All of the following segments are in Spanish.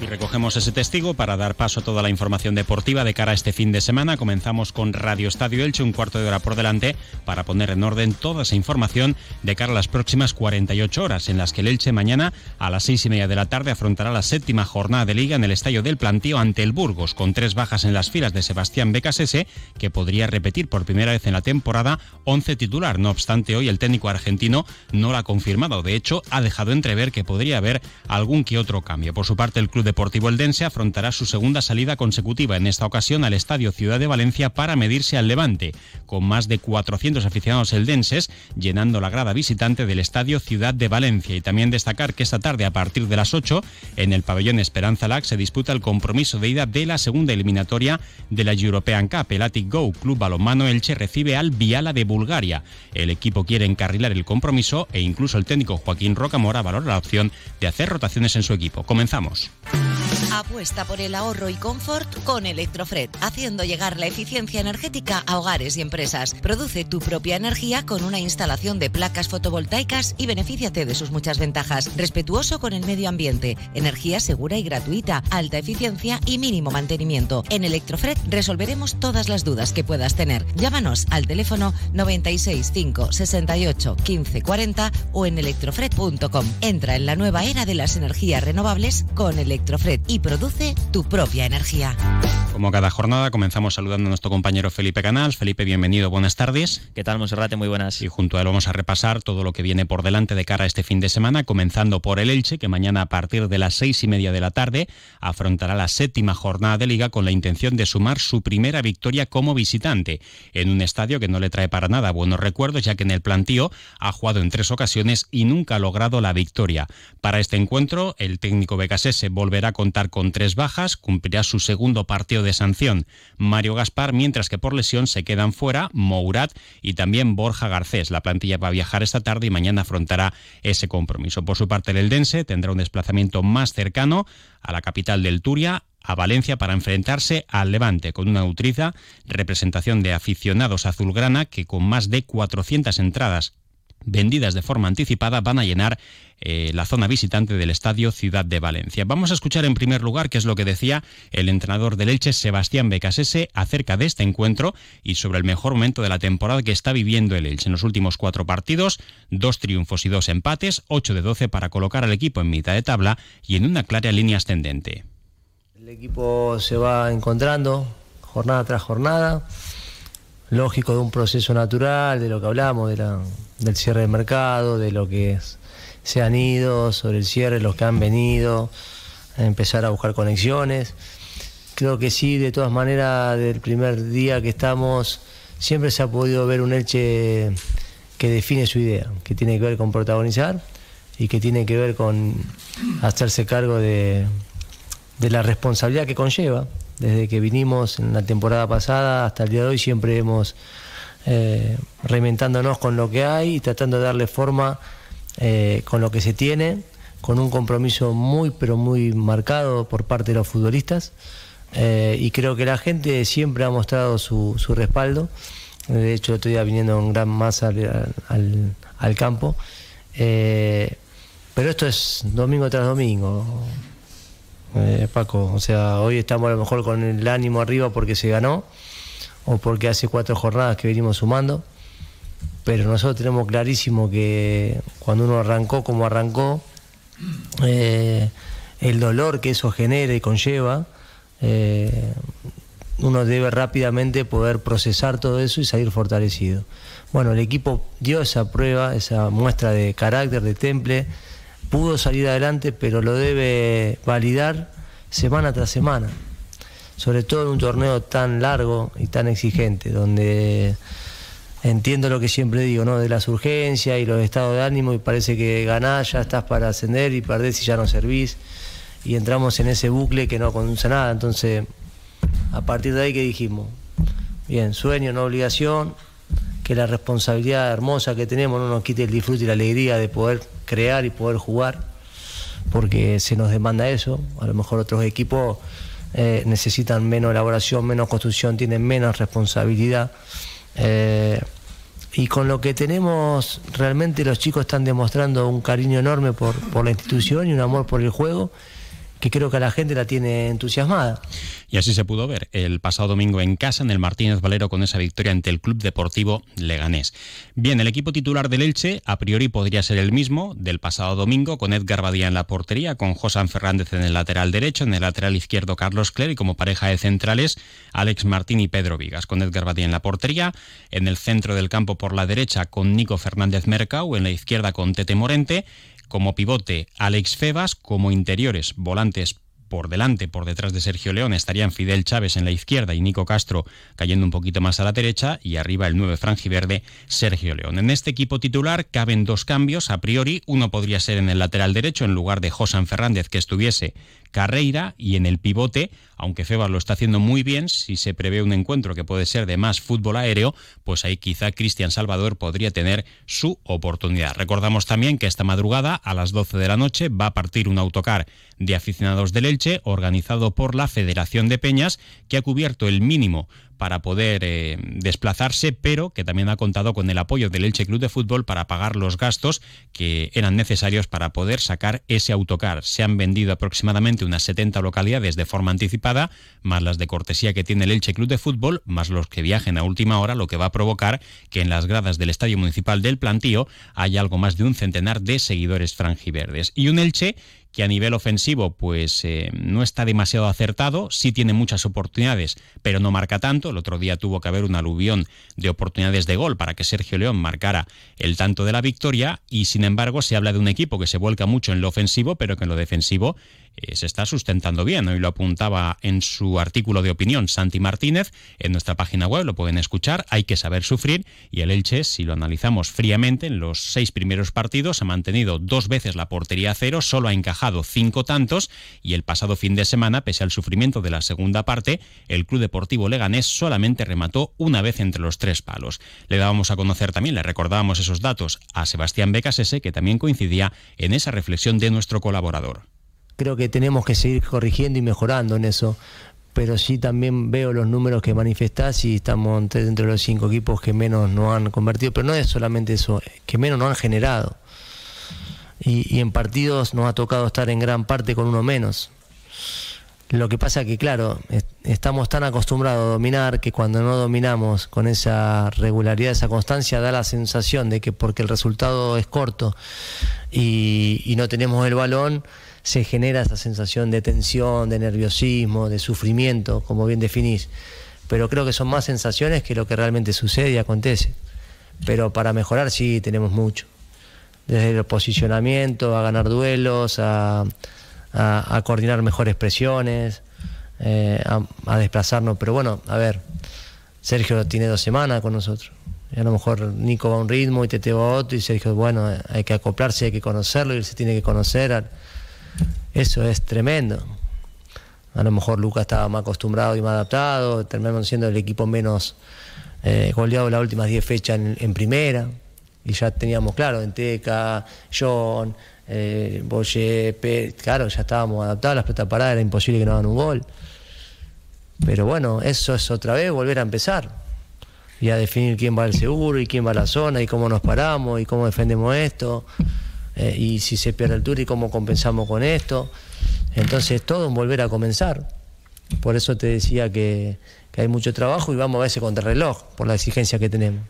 Y recogemos ese testigo para dar paso a toda la información deportiva de cara a este fin de semana. Comenzamos con Radio Estadio Elche, un cuarto de hora por delante, para poner en orden toda esa información de cara a las próximas 48 horas, en las que el Elche mañana a las seis y media de la tarde afrontará la séptima jornada de liga en el Estadio del Plantío ante el Burgos, con tres bajas en las filas de Sebastián Becasese, que podría repetir por primera vez en la temporada 11 titular. No obstante, hoy el técnico argentino no lo ha confirmado. De hecho, ha dejado entrever que podría haber algún que otro cambio. Por su parte, el club de Deportivo Eldense afrontará su segunda salida consecutiva, en esta ocasión al Estadio Ciudad de Valencia para medirse al Levante, con más de 400 aficionados eldenses llenando la grada visitante del Estadio Ciudad de Valencia. Y también destacar que esta tarde a partir de las 8 en el pabellón Esperanza Lac se disputa el compromiso de ida de la segunda eliminatoria de la European Cup. El Atic Go Club Balonmano Elche recibe al Viala de Bulgaria. El equipo quiere encarrilar el compromiso e incluso el técnico Joaquín Rocamora valora la opción de hacer rotaciones en su equipo. Comenzamos. Apuesta por el ahorro y confort con Electrofred, haciendo llegar la eficiencia energética a hogares y empresas. Produce tu propia energía con una instalación de placas fotovoltaicas y benefíciate de sus muchas ventajas. Respetuoso con el medio ambiente, energía segura y gratuita, alta eficiencia y mínimo mantenimiento. En Electrofred resolveremos todas las dudas que puedas tener. Llámanos al teléfono 96 5 68 15 40 o en electrofred.com. Entra en la nueva era de las energías renovables con Electrofred y produce tu propia energía. Como cada jornada, comenzamos saludando a nuestro compañero Felipe Canals. Felipe, bienvenido, buenas tardes. ¿Qué tal, Monserrate? Muy buenas. Y junto a él vamos a repasar todo lo que viene por delante de cara a este fin de semana, comenzando por el Elche, que mañana a partir de las seis y media de la tarde afrontará la séptima jornada de liga con la intención de sumar su primera victoria como visitante, en un estadio que no le trae para nada buenos recuerdos, ya que en el plantío ha jugado en tres ocasiones y nunca ha logrado la victoria. Para este encuentro, el técnico Becasese volverá a contar con tres bajas, cumplirá su segundo partido de sanción Mario Gaspar, mientras que por lesión se quedan fuera Mourat y también Borja Garcés. La plantilla va a viajar esta tarde y mañana afrontará ese compromiso. Por su parte, el Eldense tendrá un desplazamiento más cercano a la capital del Turia, a Valencia para enfrentarse al Levante con una nutriza representación de aficionados azulgrana que con más de 400 entradas vendidas de forma anticipada van a llenar eh, la zona visitante del Estadio Ciudad de Valencia. Vamos a escuchar en primer lugar qué es lo que decía el entrenador del Elche, Sebastián Becasese, acerca de este encuentro y sobre el mejor momento de la temporada que está viviendo el Elche. En los últimos cuatro partidos, dos triunfos y dos empates, 8 de 12 para colocar al equipo en mitad de tabla y en una clara línea ascendente. El equipo se va encontrando jornada tras jornada, lógico de un proceso natural, de lo que hablamos, de la, del cierre del mercado, de lo que se han ido, sobre el cierre, los que han venido, empezar a buscar conexiones. Creo que sí, de todas maneras, del primer día que estamos, siempre se ha podido ver un Elche que define su idea, que tiene que ver con protagonizar y que tiene que ver con hacerse cargo de, de la responsabilidad que conlleva. Desde que vinimos en la temporada pasada hasta el día de hoy siempre hemos eh, reinventándonos con lo que hay y tratando de darle forma eh, con lo que se tiene, con un compromiso muy pero muy marcado por parte de los futbolistas eh, y creo que la gente siempre ha mostrado su, respaldo. De hecho, estoy viniendo en gran masa al, al, campo. pero esto es domingo tras domingo, Paco. O sea, hoy estamos a lo mejor con el ánimo arriba porque se ganó o porque hace cuatro jornadas que venimos sumando, pero nosotros tenemos clarísimo que cuando uno arrancó como arrancó, eh, el dolor que eso genera y conlleva, eh, uno debe rápidamente poder procesar todo eso y salir fortalecido. Bueno, el equipo dio esa prueba, esa muestra de carácter, de temple, pudo salir adelante, pero lo debe validar semana tras semana sobre todo en un torneo tan largo y tan exigente, donde entiendo lo que siempre digo, ¿no? De las urgencias y los estados de ánimo y parece que ganás, ya estás para ascender y perdés y ya no servís. Y entramos en ese bucle que no conduce a nada. Entonces, a partir de ahí que dijimos, bien, sueño, no obligación, que la responsabilidad hermosa que tenemos no nos quite el disfrute y la alegría de poder crear y poder jugar, porque se nos demanda eso. A lo mejor otros equipos eh, necesitan menos elaboración, menos construcción, tienen menos responsabilidad. Eh, y con lo que tenemos, realmente los chicos están demostrando un cariño enorme por, por la institución y un amor por el juego que creo que la gente la tiene entusiasmada. Y así se pudo ver el pasado domingo en casa en el Martínez Valero con esa victoria ante el Club Deportivo Leganés. Bien, el equipo titular del Elche a priori podría ser el mismo del pasado domingo con Edgar Badía en la portería, con Josan Fernández en el lateral derecho, en el lateral izquierdo Carlos Cler y como pareja de centrales Alex Martín y Pedro Vigas, con Edgar Badía en la portería, en el centro del campo por la derecha con Nico Fernández Mercau, en la izquierda con Tete Morente como pivote Alex Febas, como interiores volantes por delante, por detrás de Sergio León, estarían Fidel Chávez en la izquierda y Nico Castro cayendo un poquito más a la derecha y arriba el 9 franjiverde Sergio León. En este equipo titular caben dos cambios a priori, uno podría ser en el lateral derecho en lugar de Josan Fernández que estuviese Carreira y en el pivote, aunque Febas lo está haciendo muy bien, si se prevé un encuentro que puede ser de más fútbol aéreo, pues ahí quizá Cristian Salvador podría tener su oportunidad. Recordamos también que esta madrugada a las 12 de la noche va a partir un autocar de aficionados del Elche organizado por la Federación de Peñas que ha cubierto el mínimo para poder eh, desplazarse, pero que también ha contado con el apoyo del Elche Club de Fútbol para pagar los gastos que eran necesarios para poder sacar ese autocar. Se han vendido aproximadamente unas 70 localidades de forma anticipada, más las de cortesía que tiene el Elche Club de Fútbol, más los que viajen a última hora, lo que va a provocar que en las gradas del Estadio Municipal del Plantío haya algo más de un centenar de seguidores franjiverdes. Y un Elche que a nivel ofensivo pues eh, no está demasiado acertado, sí tiene muchas oportunidades, pero no marca tanto. El otro día tuvo que haber un aluvión de oportunidades de gol para que Sergio León marcara el tanto de la victoria y sin embargo se habla de un equipo que se vuelca mucho en lo ofensivo, pero que en lo defensivo eh, se está sustentando bien. Hoy lo apuntaba en su artículo de opinión Santi Martínez en nuestra página web, lo pueden escuchar. Hay que saber sufrir y el Elche, si lo analizamos fríamente, en los seis primeros partidos ha mantenido dos veces la portería a cero, solo ha encajado cinco tantos y el pasado fin de semana, pese al sufrimiento de la segunda parte, el Club Deportivo Leganés solamente remató una vez entre los tres palos. Le dábamos a conocer también, le recordábamos esos datos a Sebastián Becasese, que también coincidía en esa reflexión de nuestro colaborador creo que tenemos que seguir corrigiendo y mejorando en eso. Pero sí también veo los números que manifestás y estamos dentro de los cinco equipos que menos nos han convertido. Pero no es solamente eso, que menos nos han generado. Y, en partidos nos ha tocado estar en gran parte con uno menos. Lo que pasa que, claro, estamos tan acostumbrados a dominar que cuando no dominamos con esa regularidad, esa constancia, da la sensación de que porque el resultado es corto y no tenemos el balón, se genera esa sensación de tensión, de nerviosismo, de sufrimiento, como bien definís. Pero creo que son más sensaciones que lo que realmente sucede y acontece. Pero para mejorar sí tenemos mucho. Desde el posicionamiento, a ganar duelos, a, coordinar mejores presiones, eh, a, desplazarnos. Pero bueno, a ver, Sergio tiene dos semanas con nosotros. a lo mejor Nico va a un ritmo y Tete va a otro y Sergio, bueno, hay que acoplarse, hay que conocerlo y él se tiene que conocer. Eso es tremendo. A lo mejor Lucas estaba más acostumbrado y más adaptado, terminamos siendo el equipo menos eh, goleado las últimas 10 fechas en, primera. Y ya teníamos, claro, Enteca, John, eh, Boye, claro, ya estábamos adaptados, las pelotas paradas era imposible que no hagan un gol. Pero bueno, eso es otra vez volver a empezar y a definir quién va al seguro y quién va a la zona y cómo nos paramos y cómo defendemos esto. Eh, y si se pierde el tour y cómo compensamos con esto. Entonces todo en volver a comenzar. Por eso te decía que, que hay mucho trabajo y vamos a ver ese contrarreloj por la exigencia que tenemos.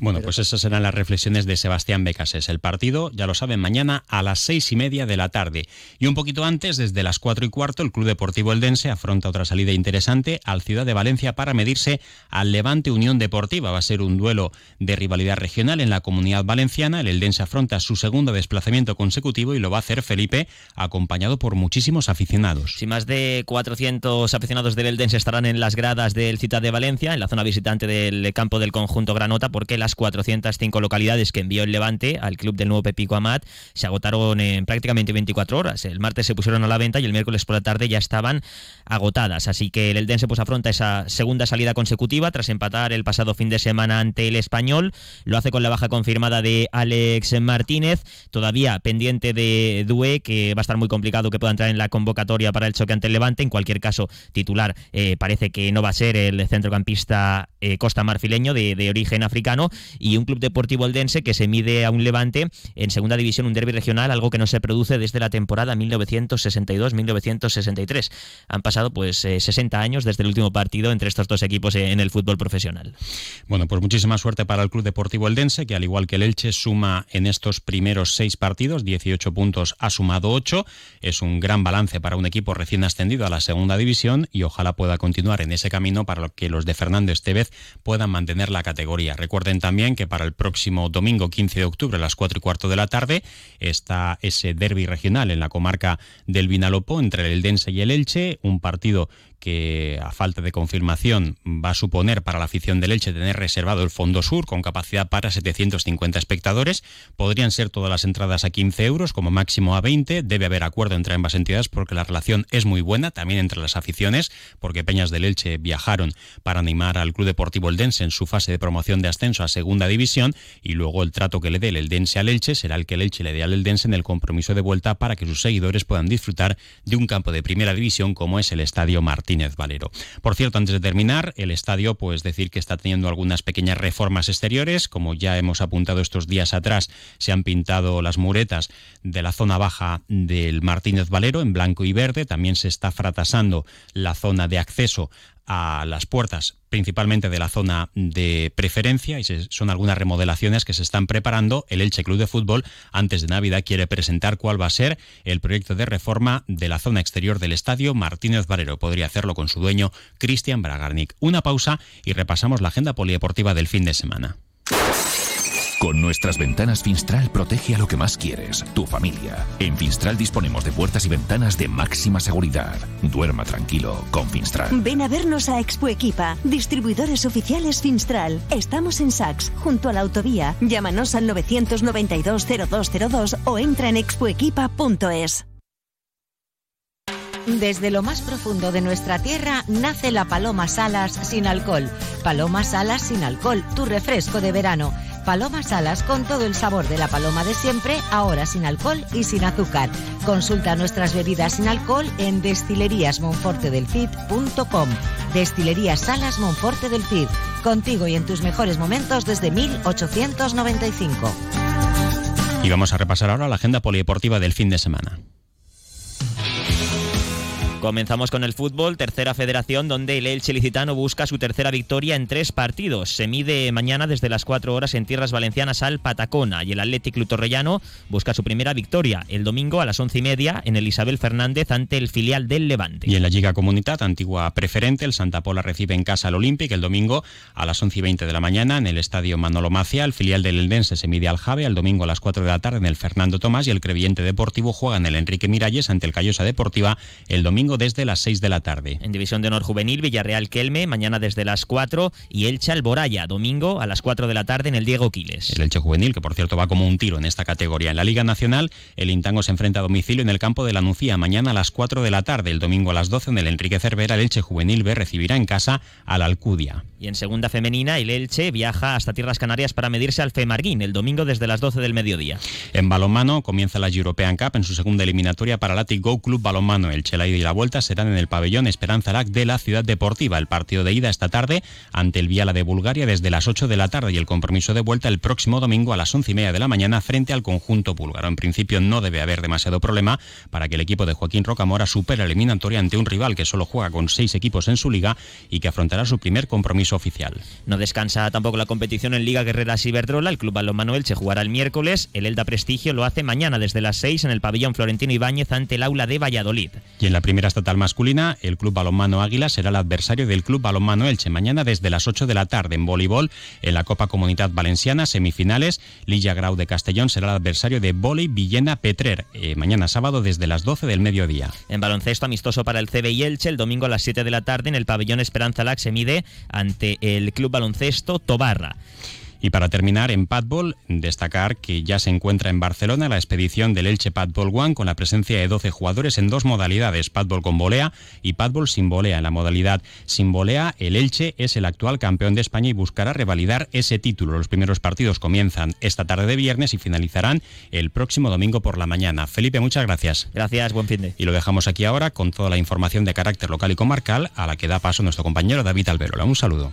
Bueno, pues esas serán las reflexiones de Sebastián Becases. El partido, ya lo saben, mañana a las seis y media de la tarde. Y un poquito antes, desde las cuatro y cuarto, el Club Deportivo Eldense afronta otra salida interesante al Ciudad de Valencia para medirse al Levante Unión Deportiva. Va a ser un duelo de rivalidad regional en la comunidad valenciana. El Eldense afronta su segundo desplazamiento consecutivo y lo va a hacer Felipe, acompañado por muchísimos aficionados. Si más de 400 aficionados del Eldense estarán en las gradas del Ciudad de Valencia, en la zona visitante del campo del conjunto Granota, porque las las 405 localidades que envió el Levante al club del nuevo Pepico Amat se agotaron en prácticamente 24 horas. El martes se pusieron a la venta y el miércoles por la tarde ya estaban agotadas. Así que el Eldense pues afronta esa segunda salida consecutiva tras empatar el pasado fin de semana ante el Español. Lo hace con la baja confirmada de Alex Martínez, todavía pendiente de Due, que va a estar muy complicado que pueda entrar en la convocatoria para el choque ante el Levante. En cualquier caso, titular eh, parece que no va a ser el centrocampista eh, costa marfileño de, de, origen africano y un club deportivo eldense que se mide a un Levante en segunda división, un derby regional, algo que no se produce desde la temporada 1962-1963. Han pasado pues 60 eh, años desde el último partido entre estos dos equipos en el fútbol profesional. Bueno, pues muchísima suerte para el Club Deportivo Eldense, que al igual que el Elche suma en estos primeros seis partidos, 18 puntos, ha sumado 8. Es un gran balance para un equipo recién ascendido a la segunda división y ojalá pueda continuar en ese camino para que los de Fernández Tevez puedan mantener la categoría. Recuerden también que para el próximo domingo 15 de octubre a las 4 y cuarto de la tarde está ese derby regional en la comarca del Vinalopó entre el Eldense y el Elche, un partido que a falta de confirmación va a suponer para la afición del Elche tener reservado el Fondo Sur con capacidad para 750 espectadores. Podrían ser todas las entradas a 15 euros, como máximo a 20. Debe haber acuerdo entre ambas entidades porque la relación es muy buena, también entre las aficiones, porque Peñas del Elche viajaron para animar al Club Deportivo Eldense en su fase de promoción de ascenso a Segunda División y luego el trato que le dé el Eldense al Elche será el que el Elche le dé al Eldense en el compromiso de vuelta para que sus seguidores puedan disfrutar de un campo de Primera División como es el Estadio Martín Valero. Por cierto, antes de terminar, el estadio, pues decir que está teniendo algunas pequeñas reformas exteriores, como ya hemos apuntado estos días atrás, se han pintado las muretas de la zona baja del Martínez Valero en blanco y verde, también se está fratasando la zona de acceso a las puertas principalmente de la zona de preferencia y son algunas remodelaciones que se están preparando. El Elche Club de Fútbol antes de Navidad quiere presentar cuál va a ser el proyecto de reforma de la zona exterior del estadio Martínez Valero. Podría hacerlo con su dueño Cristian Bragarnik. Una pausa y repasamos la agenda polideportiva del fin de semana. Con nuestras ventanas Finstral protege a lo que más quieres, tu familia. En Finstral disponemos de puertas y ventanas de máxima seguridad. Duerma tranquilo con Finstral. Ven a vernos a Expo Equipa, distribuidores oficiales Finstral. Estamos en Sax, junto a la autovía. Llámanos al 992-0202 o entra en expoequipa.es. Desde lo más profundo de nuestra tierra nace la Paloma Salas sin alcohol. Paloma Salas sin alcohol, tu refresco de verano. Paloma Salas con todo el sabor de la paloma de siempre, ahora sin alcohol y sin azúcar. Consulta nuestras bebidas sin alcohol en destileríasmonfortedelcid.com. Destilerías Salas Monforte del Cid. Contigo y en tus mejores momentos desde 1895. Y vamos a repasar ahora la agenda polideportiva del fin de semana. Comenzamos con el fútbol, tercera federación, donde el Elche Licitano busca su tercera victoria en tres partidos. Se mide mañana desde las cuatro horas en tierras valencianas al Patacona y el Athletic Lutorrellano busca su primera victoria el domingo a las once y media en el Isabel Fernández ante el filial del Levante. Y en la Liga Comunidad, antigua preferente, el Santa Pola recibe en casa al Olympic el domingo a las once y veinte de la mañana en el Estadio Manolo Macia. El filial del Eldense se mide al Jave al domingo a las cuatro de la tarde en el Fernando Tomás y el Creviente Deportivo juega en el Enrique Miralles ante el Callosa Deportiva el domingo desde las 6 de la tarde. En División de Honor Juvenil, Villarreal Kelme, mañana desde las 4 y Elche Alboraya, domingo a las 4 de la tarde en el Diego Quiles. El Elche Juvenil, que por cierto va como un tiro en esta categoría. En la Liga Nacional, el Intango se enfrenta a domicilio en el campo de la Nucía, mañana a las 4 de la tarde. El domingo a las 12 en el Enrique Cervera, el Elche Juvenil B recibirá en casa a la Alcudia. Y en segunda femenina, el Elche viaja hasta Tierras Canarias para medirse al Femarguín el domingo desde las 12 del mediodía. En balonmano comienza la European Cup en su segunda eliminatoria para el Go Club Balonmano. El Chela y la vuelta serán en el pabellón Esperanza Lac de la Ciudad Deportiva. El partido de ida esta tarde ante el Viala de Bulgaria desde las 8 de la tarde y el compromiso de vuelta el próximo domingo a las 11 y media de la mañana frente al conjunto búlgaro. En principio no debe haber demasiado problema para que el equipo de Joaquín Rocamora supere la eliminatoria ante un rival que solo juega con seis equipos en su liga y que afrontará su primer compromiso oficial. No descansa tampoco la competición en Liga Guerrera Ciberdrola. El Club Balonmano Elche jugará el miércoles. El Elda Prestigio lo hace mañana desde las 6 en el pabellón Florentino Ibáñez ante el aula de Valladolid. Y en la primera estatal masculina, el Club Balonmano Águila será el adversario del Club Balonmano Elche mañana desde las 8 de la tarde en voleibol. En la Copa Comunidad Valenciana, semifinales, Lilla Grau de Castellón será el adversario de Voley Villena Petrer. Eh, mañana sábado desde las 12 del mediodía. En baloncesto amistoso para el CB Elche, el domingo a las 7 de la tarde en el pabellón Esperanza Lac se mide el Club Baloncesto Tobarra. Y para terminar, en Padbol, destacar que ya se encuentra en Barcelona la expedición del Elche Padbol One con la presencia de 12 jugadores en dos modalidades, Padbol con volea y Padbol sin volea. En la modalidad sin volea, el Elche es el actual campeón de España y buscará revalidar ese título. Los primeros partidos comienzan esta tarde de viernes y finalizarán el próximo domingo por la mañana. Felipe, muchas gracias. Gracias, buen fin de. Y lo dejamos aquí ahora con toda la información de carácter local y comarcal a la que da paso nuestro compañero David Alberola. Un saludo.